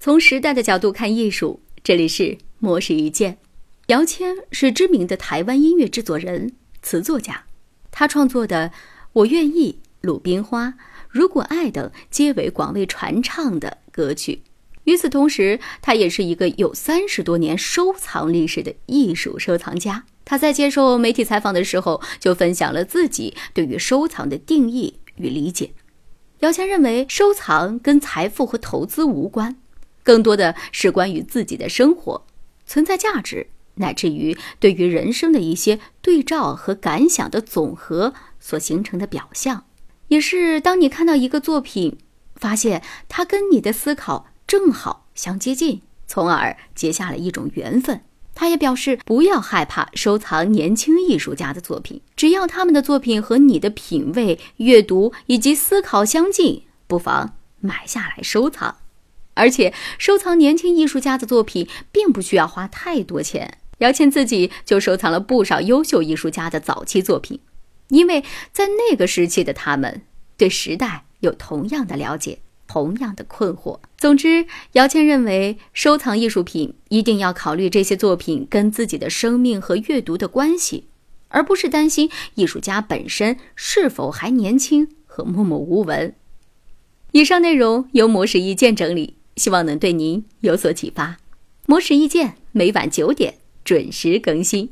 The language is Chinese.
从时代的角度看艺术，这里是模式一见。姚谦是知名的台湾音乐制作人、词作家，他创作的《我愿意》《鲁冰花》《如果爱》等皆为广为传唱的歌曲。与此同时，他也是一个有三十多年收藏历史的艺术收藏家。他在接受媒体采访的时候，就分享了自己对于收藏的定义与理解。姚谦认为，收藏跟财富和投资无关。更多的是关于自己的生活存在价值，乃至于对于人生的一些对照和感想的总和所形成的表象，也是当你看到一个作品，发现它跟你的思考正好相接近，从而结下了一种缘分。他也表示不要害怕收藏年轻艺术家的作品，只要他们的作品和你的品味、阅读以及思考相近，不妨买下来收藏。而且，收藏年轻艺术家的作品并不需要花太多钱。姚谦自己就收藏了不少优秀艺术家的早期作品，因为在那个时期的他们对时代有同样的了解，同样的困惑。总之，姚谦认为，收藏艺术品一定要考虑这些作品跟自己的生命和阅读的关系，而不是担心艺术家本身是否还年轻和默默无闻。以上内容由模式意见整理。希望能对您有所启发。魔石意见每晚九点准时更新。